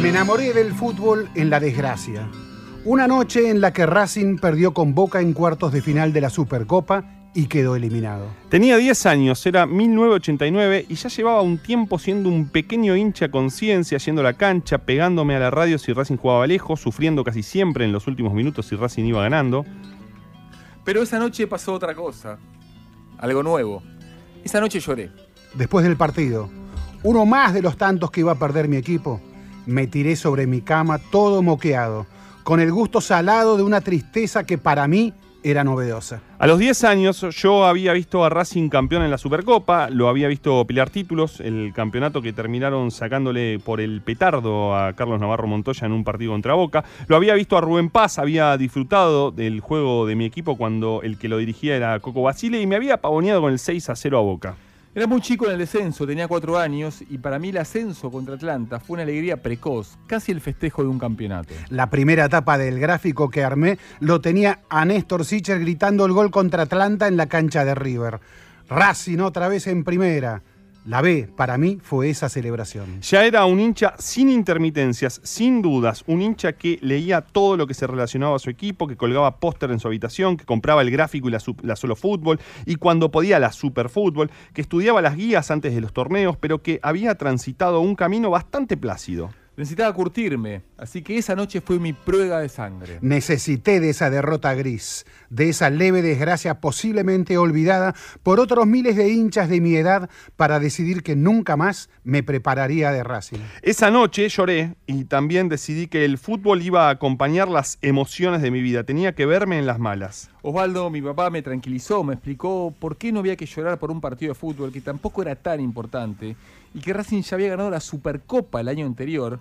Me enamoré del fútbol en la desgracia. Una noche en la que Racing perdió con Boca en cuartos de final de la Supercopa y quedó eliminado. Tenía 10 años, era 1989 y ya llevaba un tiempo siendo un pequeño hincha conciencia, yendo a la cancha, pegándome a la radio si Racing jugaba lejos, sufriendo casi siempre en los últimos minutos si Racing iba ganando. Pero esa noche pasó otra cosa, algo nuevo. Esa noche lloré. Después del partido, uno más de los tantos que iba a perder mi equipo, me tiré sobre mi cama todo moqueado, con el gusto salado de una tristeza que para mí era novedosa. A los 10 años yo había visto a Racing campeón en la Supercopa, lo había visto pelear títulos, el campeonato que terminaron sacándole por el petardo a Carlos Navarro Montoya en un partido contra Boca, lo había visto a Rubén Paz, había disfrutado del juego de mi equipo cuando el que lo dirigía era Coco Basile y me había pavoneado con el 6 a 0 a Boca. Era muy chico en el descenso, tenía cuatro años y para mí el ascenso contra Atlanta fue una alegría precoz, casi el festejo de un campeonato. La primera etapa del gráfico que armé lo tenía a Néstor Sicher gritando el gol contra Atlanta en la cancha de River. Racing otra vez en primera. La B, para mí, fue esa celebración. Ya era un hincha sin intermitencias, sin dudas, un hincha que leía todo lo que se relacionaba a su equipo, que colgaba póster en su habitación, que compraba el gráfico y la, solo fútbol, y cuando podía la super fútbol, que estudiaba las guías antes de los torneos, pero que había transitado un camino bastante plácido. Necesitaba curtirme, así que esa noche fue mi prueba de sangre. Necesité de esa derrota gris, de esa leve desgracia posiblemente olvidada por otros miles de hinchas de mi edad para decidir que nunca más me prepararía de Racing. Esa noche lloré y también decidí que el fútbol iba a acompañar las emociones de mi vida, tenía que verme en las malas. Osvaldo, mi papá, me tranquilizó, me explicó por qué no había que llorar por un partido de fútbol que tampoco era tan importante y que Racing ya había ganado la Supercopa el año anterior,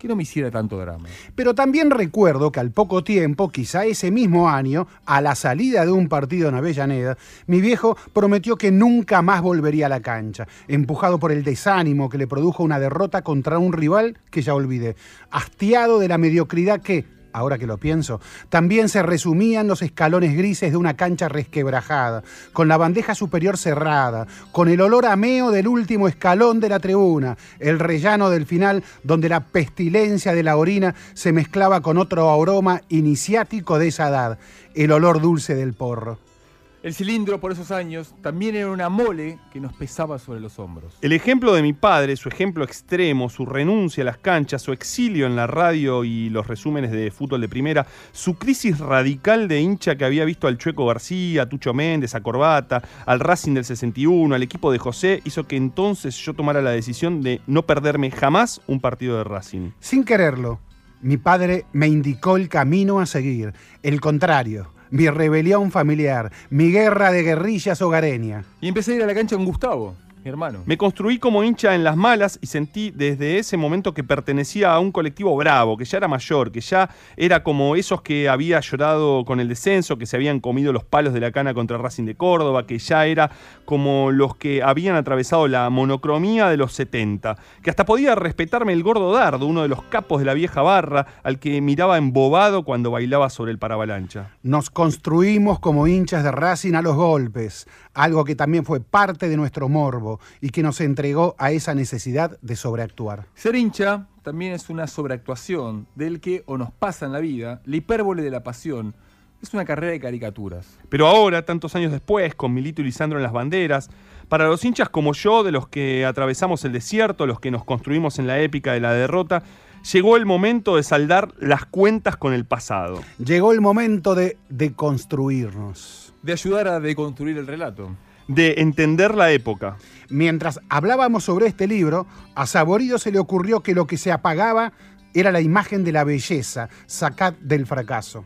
que no me hiciera tanto drama. Pero también recuerdo que al poco tiempo, quizá ese mismo año, a la salida de un partido en Avellaneda, mi viejo prometió que nunca más volvería a la cancha, empujado por el desánimo que le produjo una derrota contra un rival que ya olvidé, hastiado de la mediocridad que, ahora que lo pienso, también se resumían los escalones grises de una cancha resquebrajada, con la bandeja superior cerrada, con el olor ameo del último escalón de la tribuna, el rellano del final donde la pestilencia de la orina se mezclaba con otro aroma iniciático de esa edad, el olor dulce del porro. El cilindro por esos años también era una mole que nos pesaba sobre los hombros. El ejemplo de mi padre, su ejemplo extremo, su renuncia a las canchas, su exilio en la radio y los resúmenes de fútbol de primera, su crisis radical de hincha que había visto al Chueco García, a Tucho Méndez, a Corbata, al Racing del 61, al equipo de José, hizo que entonces yo tomara la decisión de no perderme jamás un partido de Racing. Sin quererlo, mi padre me indicó el camino a seguir, el contrario mi rebelión familiar, mi guerra de guerrillas hogareña. Y empecé a ir a la cancha con Gustavo, mi hermano. Me construí como hincha en las malas y sentí desde ese momento que pertenecía a un colectivo bravo, que ya era mayor, que ya era como esos que había llorado con el descenso, que se habían comido los palos de la cana contra Racing de Córdoba, que ya era como los que habían atravesado la monocromía de los 70, que hasta podía respetarme el gordo Dardo, uno de los capos de la vieja barra, al que miraba embobado cuando bailaba sobre el paravalancha. Nos construimos como hinchas de Racing a los golpes, algo que también fue parte de nuestro morbo y que nos entregó a esa necesidad de sobreactuar. Ser hincha también es una sobreactuación del que o nos pasa en la vida, la hipérbole de la pasión. Es una carrera de caricaturas. Pero ahora, tantos años después, con Milito y Lisandro en las banderas, para los hinchas como yo, de los que atravesamos el desierto, los que nos construimos en la épica de la derrota, llegó el momento de saldar las cuentas con el pasado. Llegó el momento de deconstruirnos. De ayudar a deconstruir el relato. De entender la época. Mientras hablábamos sobre este libro, a Saborido se le ocurrió que lo que se apagaba era la imagen de la belleza, sacad del fracaso.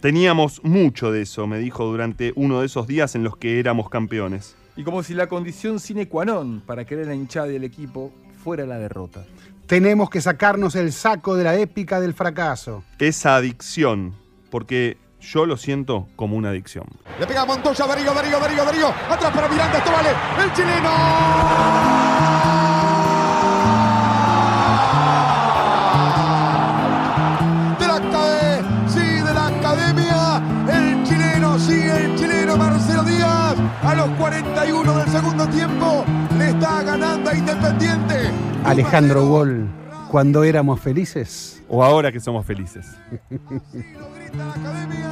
Teníamos mucho de eso, me dijo durante uno de esos días en los que éramos campeones. Y como si la condición sine qua non para querer la hinchada del equipo fuera la derrota. Tenemos que sacarnos el saco de la épica del fracaso. Esa adicción, porque yo lo siento como una adicción. Le pega Montoya, Darío, Darío, Darío, Darío. Atrás para Miranda, esto vale. El chileno. De la academia, sí, de la academia. El chileno, sí, el chileno Marcelo Díaz. A los 41 del segundo tiempo le está ganando a Independiente. Alejandro Gol, cuando éramos felices? ¿O ahora que somos felices? Sí, lo grita la academia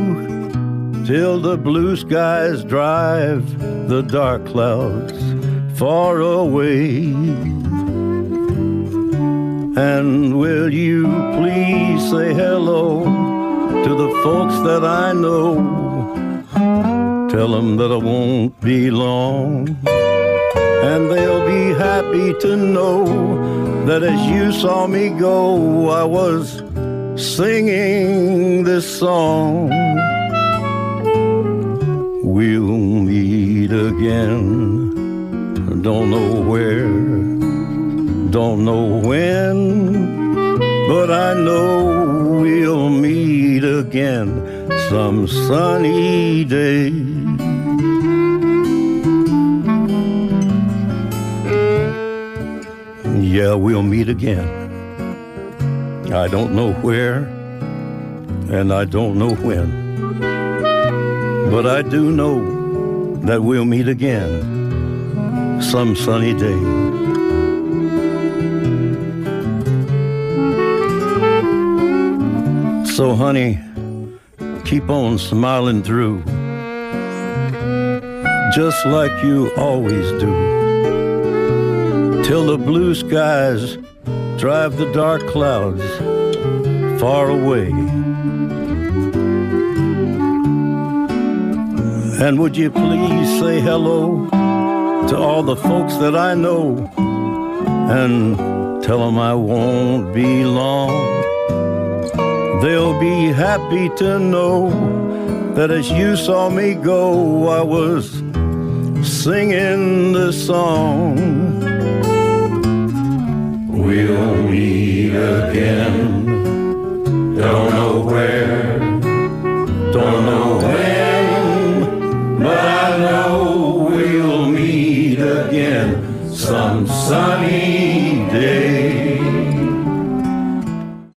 till the blue skies drive the dark clouds far away. And will you please say hello to the folks that I know? Tell them that I won't be long. And they'll be happy to know that as you saw me go, I was singing this song. We'll meet again. Don't know where, don't know when, but I know we'll meet again some sunny day. Yeah, we'll meet again. I don't know where, and I don't know when. But I do know that we'll meet again some sunny day. So, honey, keep on smiling through, just like you always do, till the blue skies drive the dark clouds far away. And would you please say hello to all the folks that I know and tell them I won't be long. They'll be happy to know that as you saw me go, I was singing this song. We'll meet again.